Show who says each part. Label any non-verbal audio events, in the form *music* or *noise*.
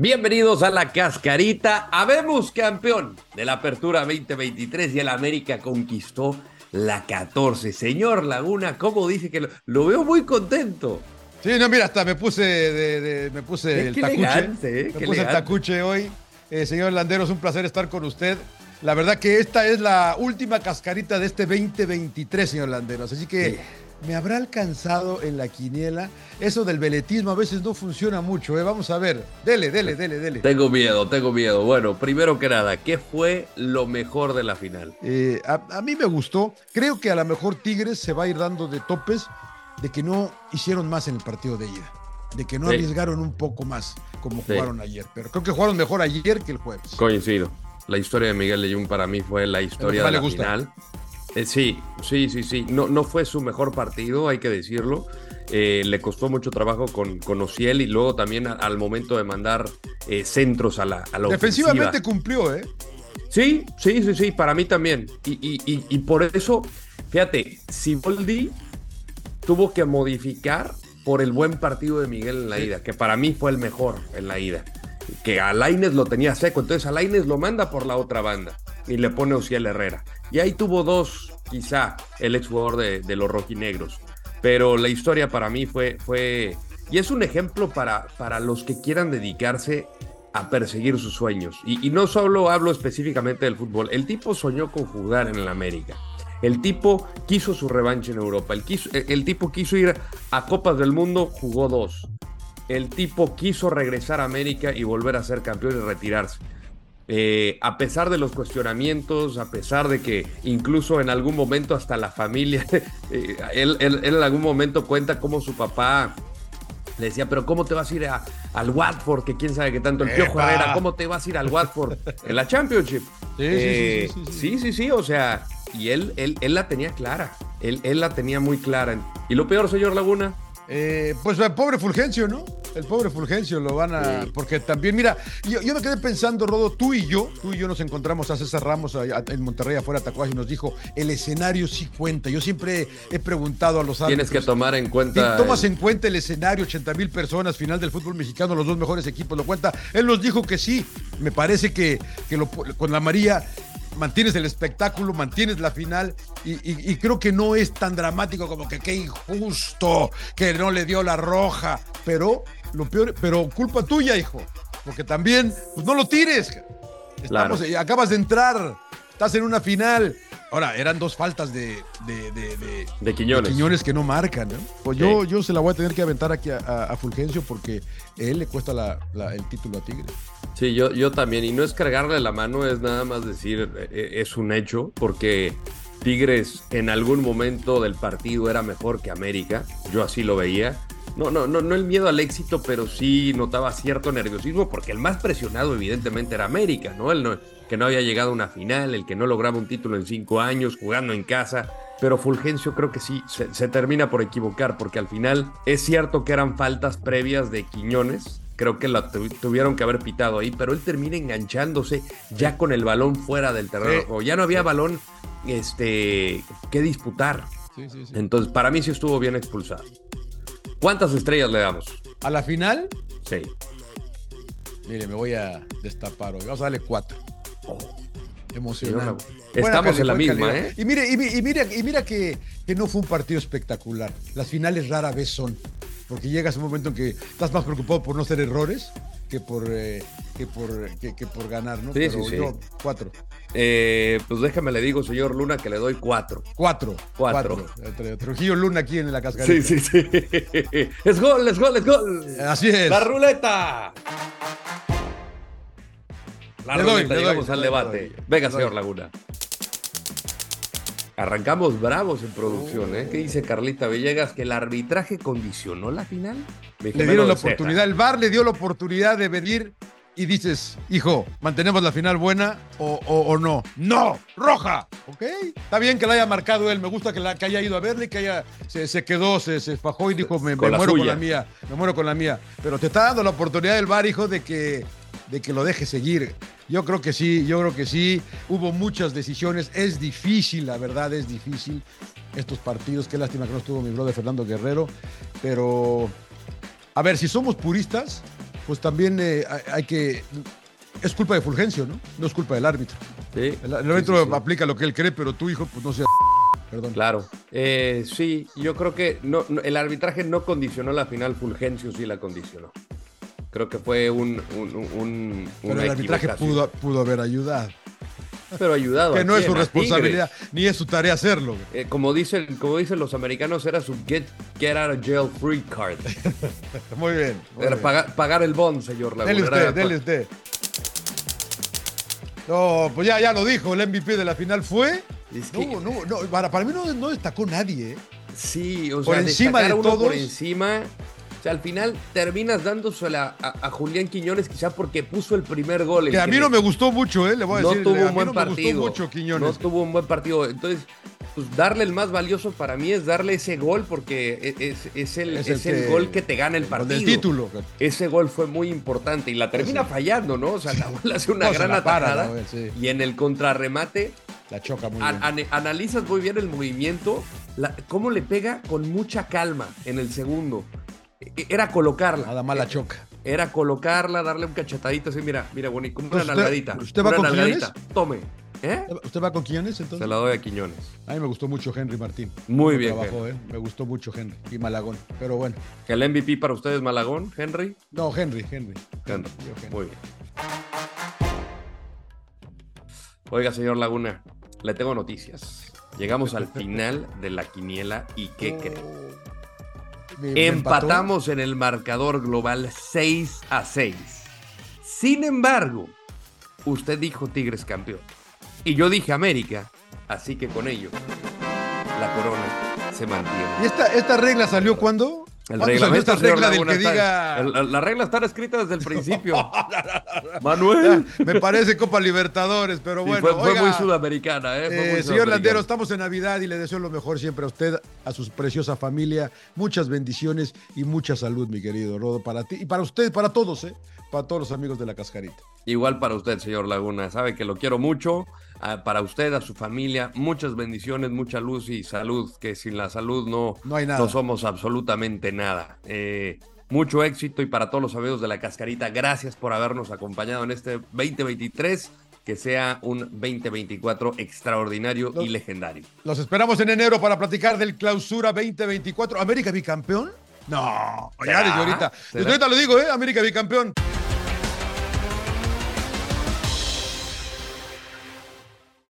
Speaker 1: Bienvenidos a la cascarita. Habemos campeón de la Apertura 2023 y el América conquistó la 14. Señor Laguna, ¿cómo dice que lo, veo muy contento?
Speaker 2: Sí, no, mira, hasta me puse de, me puse el tacuche. Eh, me puse el tacuche hoy. Eh, señor Landeros, un placer estar con usted. La verdad que esta es la última cascarita de este 2023, señor Landeros. Así que ¿Me habrá alcanzado en la quiniela? Eso del veletismo a veces no funciona mucho, ¿eh? Vamos a ver. Dele, dele, dele, dele.
Speaker 1: Tengo miedo, tengo miedo. Bueno, primero que nada, ¿qué fue lo mejor de la final?
Speaker 2: Eh, a, mí me gustó. Creo que a lo mejor Tigres se va a ir dando de topes de que no hicieron más en el partido de ida. De que no arriesgaron un poco más como jugaron ayer. Pero creo que jugaron mejor ayer que el jueves.
Speaker 1: Coincido. La historia de Miguel Leyún para mí fue la historia de la final eh, sí, sí, sí, sí. No, no fue su mejor partido, hay que decirlo. Eh, le costó mucho trabajo con, con Ociel y luego también al momento de mandar eh, centros a la, a
Speaker 2: Defensivamente cumplió, ¿eh?
Speaker 1: Sí, sí, sí, sí, para mí también. Y, y, por eso, fíjate, si Siboldi tuvo que modificar por el buen partido de Miguel en la ida, que para mí fue el mejor en la ida. Que a lo tenía seco, entonces a lo manda por la otra banda y le pone Ociel Herrera. Y ahí tuvo dos, quizá, el exjugador de, de los rojinegros. Pero la historia para mí fue, fue y es un ejemplo para, para los que quieran dedicarse a perseguir sus sueños. Y, no solo hablo específicamente del fútbol, el tipo soñó con jugar en el América. El tipo quiso su revancha en Europa. El, quiso, el tipo quiso ir a Copas del Mundo, jugó dos. El tipo quiso regresar a América y volver a ser campeón y retirarse. Eh, a pesar de los cuestionamientos, a pesar de que incluso en algún momento hasta la familia, *laughs* eh, él, en algún momento cuenta cómo su papá le decía, pero ¿cómo te vas a ir al Watford? Que quién sabe qué tanto, el Piojo Herrera, ¿cómo te vas a ir al Watford en la Championship? Sí, sí, sí, eh, sí, sí, sí, o sea, y él, él, él la tenía clara, él, él la tenía muy clara. Y lo peor, señor Laguna,
Speaker 2: eh, pues el pobre Fulgencio, ¿no? El pobre Fulgencio lo van a. Porque también, mira, yo, me quedé pensando, Rodo, tú y yo, tú y yo nos encontramos a César Ramos en Monterrey afuera de Tacuaje y nos dijo: el escenario sí cuenta. Yo siempre he preguntado a los
Speaker 1: árbitros. Tienes que tomar en cuenta.
Speaker 2: Tomas en cuenta el escenario, 80 mil personas, final del fútbol mexicano, los dos mejores equipos lo cuenta. Él nos dijo que sí. Me parece que, que con la María mantienes el espectáculo, mantienes la final y, creo que no es tan dramático como que qué injusto que no le dio la roja, pero lo peor, pero culpa tuya, hijo, porque también pues no lo tires. Estamos, Acabas de entrar, estás en una final. Ahora, eran dos faltas de, de, de,
Speaker 1: de, Quiñones.
Speaker 2: que no marcan. ¿no? Pues yo, yo se la voy a tener que aventar aquí a, Fulgencio porque él le cuesta el título a Tigre.
Speaker 1: Sí, yo, yo también. Y no es cargarle la mano, es nada más decir, eh, eh, es un hecho, porque Tigres en algún momento del partido era mejor que América. Yo así lo veía. No, no, no, no el miedo al éxito, pero sí notaba cierto nerviosismo, porque el más presionado, evidentemente, era América, ¿no? El no, que no había llegado a una final, el que no lograba un título en cinco años, jugando en casa. Pero Fulgencio creo que sí se, termina por equivocar, porque al final es cierto que eran faltas previas de Quiñones, creo que la tuvieron que haber pitado ahí, pero él termina enganchándose ya con el balón fuera del terreno. ya no había balón este, que disputar. Entonces, para mí sí estuvo bien expulsado. ¿Cuántas estrellas le damos?
Speaker 2: ¿A la final?
Speaker 1: Sí.
Speaker 2: Mire, me voy a destapar hoy. Vamos a darle cuatro. Emocionante.
Speaker 1: Estamos en la misma, ¿eh?
Speaker 2: Y mire, y, mira, y mira que, que, no fue un partido espectacular. Las finales rara vez son. Porque llegas un momento en que estás más preocupado por no hacer errores que por, eh, que por, que, por ganar, ¿no?
Speaker 1: Sí, sí, sí.
Speaker 2: cuatro.
Speaker 1: Eh, pues déjame le digo, señor Luna, que le doy cuatro.
Speaker 2: Cuatro.
Speaker 1: Cuatro.
Speaker 2: Trujillo Luna aquí en la cascarita.
Speaker 1: Sí, sí, sí. *laughs* es gol, es gol, es gol.
Speaker 2: Así es.
Speaker 1: La ruleta. La ruleta, llegamos al debate. Venga, señor Laguna. Arrancamos bravos en producción, ¿eh? ¿Qué dice Carlita Villegas? ¿Que el arbitraje condicionó la final?
Speaker 2: le dieron la oportunidad, el VAR le dio la oportunidad de venir y dices, hijo, ¿mantenemos la final buena o, no? ¡No! ¡Roja! ¿Ok? Está bien que la haya marcado él, me gusta que, la, que haya ido a verle, que haya, se, quedó, se, se y dijo, me, muero con la mía, me muero con la mía. Pero te está dando la oportunidad del VAR, hijo, de que, de que lo deje seguir. Yo creo que sí, yo creo que sí. Hubo muchas decisiones. Es difícil, la verdad, es difícil estos partidos. Qué lástima que no estuvo mi brother Fernando Guerrero. Pero, a ver, si somos puristas, pues también eh, hay, que. Es culpa de Fulgencio, ¿no? No es culpa del árbitro.
Speaker 1: Sí.
Speaker 2: El, árbitro
Speaker 1: sí, sí.
Speaker 2: aplica lo que él cree, pero tu hijo, pues no sea. Perdón.
Speaker 1: Claro. Eh, sí, yo creo que no, no- el arbitraje no condicionó la final, Fulgencio sí la condicionó. Creo que fue un, un, un-
Speaker 2: Pero
Speaker 1: una
Speaker 2: el arbitraje pudo, pudo haber ayudado.
Speaker 1: Pero ayudado.
Speaker 2: Que
Speaker 1: ¿a
Speaker 2: no es su responsabilidad, ni es su tarea hacerlo.
Speaker 1: Eh, como, dicen, como dicen los americanos, era su get, get out of jail free card. *laughs*
Speaker 2: Muy bien. muy
Speaker 1: Era
Speaker 2: bien.
Speaker 1: pagar, pagar el bond, señor Laguna.
Speaker 2: Dele usted, dele usted. No, pues ya, ya lo dijo, el MVP de la final fue.
Speaker 1: Es que-
Speaker 2: No, no, no, para, para mí no, no destacó nadie. ¿eh?
Speaker 1: Sí, o
Speaker 2: Por
Speaker 1: sea,
Speaker 2: encima
Speaker 1: destacar
Speaker 2: de
Speaker 1: uno por encima. O sea, al final terminas dándosela a, a Julián Quiñones quizá porque puso el primer gol.
Speaker 2: Que a mí no me gustó mucho, ¿eh? Le voy a
Speaker 1: no
Speaker 2: decir.
Speaker 1: tuvo
Speaker 2: a
Speaker 1: un
Speaker 2: mí
Speaker 1: buen
Speaker 2: no
Speaker 1: partido.
Speaker 2: me gustó mucho Quiñones.
Speaker 1: No tuvo un buen partido. Entonces, pues darle el más valioso para mí es darle ese gol porque e- es, es el,
Speaker 2: Es
Speaker 1: es
Speaker 2: el
Speaker 1: el
Speaker 2: que-
Speaker 1: gol que te gana el partido.
Speaker 2: el título.
Speaker 1: Ese gol fue muy importante y la termina fallando, ¿no? O sea, la bola hace una
Speaker 2: No,
Speaker 1: gran atajada y en el contrarremate
Speaker 2: La choca muy bien.
Speaker 1: an- analizas muy bien el movimiento, la- cómo le pega con mucha calma en el segundo. E- Era colocarla.
Speaker 2: Nada más la choca.
Speaker 1: Era colocarla, darle un cachetadito así, mira, mira, bonito, como una
Speaker 2: ¿Usted-
Speaker 1: nalgadita.
Speaker 2: usted va
Speaker 1: una
Speaker 2: con
Speaker 1: nalgadita. Tome. ¿Eh?
Speaker 2: ¿Usted va con Quiñones entonces?
Speaker 1: Se la doy a Quiñones.
Speaker 2: A mí me gustó mucho Henry Martín.
Speaker 1: Muy bien,
Speaker 2: Trabajó, ¿eh? Me gustó mucho Henry y Malagón. Pero bueno.
Speaker 1: ¿Que el MVP para ustedes Malagón, Henry?
Speaker 2: No, Henry, Henry.
Speaker 1: Henry.
Speaker 2: Henry.
Speaker 1: Muy bien. Oiga, señor Laguna, le tengo noticias. Llegamos al final de la quiniela y ¿qué cree?
Speaker 2: Me- me empató.
Speaker 1: Empatamos en el marcador global 6 a 6. Sin embargo, usted dijo Tigres campeón. Y yo dije América. Así que con ello, la corona se mantiene.
Speaker 2: ¿Y esta, esta regla salió cuándo?
Speaker 1: El
Speaker 2: ¿Cuándo salió
Speaker 1: reglamento,
Speaker 2: esta
Speaker 1: señor
Speaker 2: regla del que
Speaker 1: está-
Speaker 2: diga.
Speaker 1: el- la regla está escrita desde el principio. *laughs* Manuel.
Speaker 2: Me parece Copa Libertadores, pero
Speaker 1: Sí,
Speaker 2: bueno.
Speaker 1: fue, fue
Speaker 2: oiga,
Speaker 1: muy sudamericana, ¿eh? Fue
Speaker 2: eh,
Speaker 1: muy
Speaker 2: señor
Speaker 1: sudamericana.
Speaker 2: Landero, estamos en Navidad y le deseo lo mejor siempre a usted, a su preciosa familia. Muchas bendiciones y mucha salud, mi querido Rodo, para ti y para usted, para todos, ¿eh? Para todos los amigos de la cascarita.
Speaker 1: Igual para usted, señor Laguna. Sabe que lo quiero mucho. Ah, para usted, a su familia, muchas bendiciones, mucha luz y salud, que sin la salud no,
Speaker 2: No hay nada.
Speaker 1: somos absolutamente nada. Eh, mucho éxito y para todos los amigos de la cascarita, gracias por habernos acompañado en este 2023. Que sea un 2024 extraordinario
Speaker 2: No.
Speaker 1: y legendario.
Speaker 2: Los esperamos en enero para platicar del clausura 2024. ¿América bicampeón? No, ya desde ahorita. Desde ahorita lo digo, ¿eh? América bicampeón.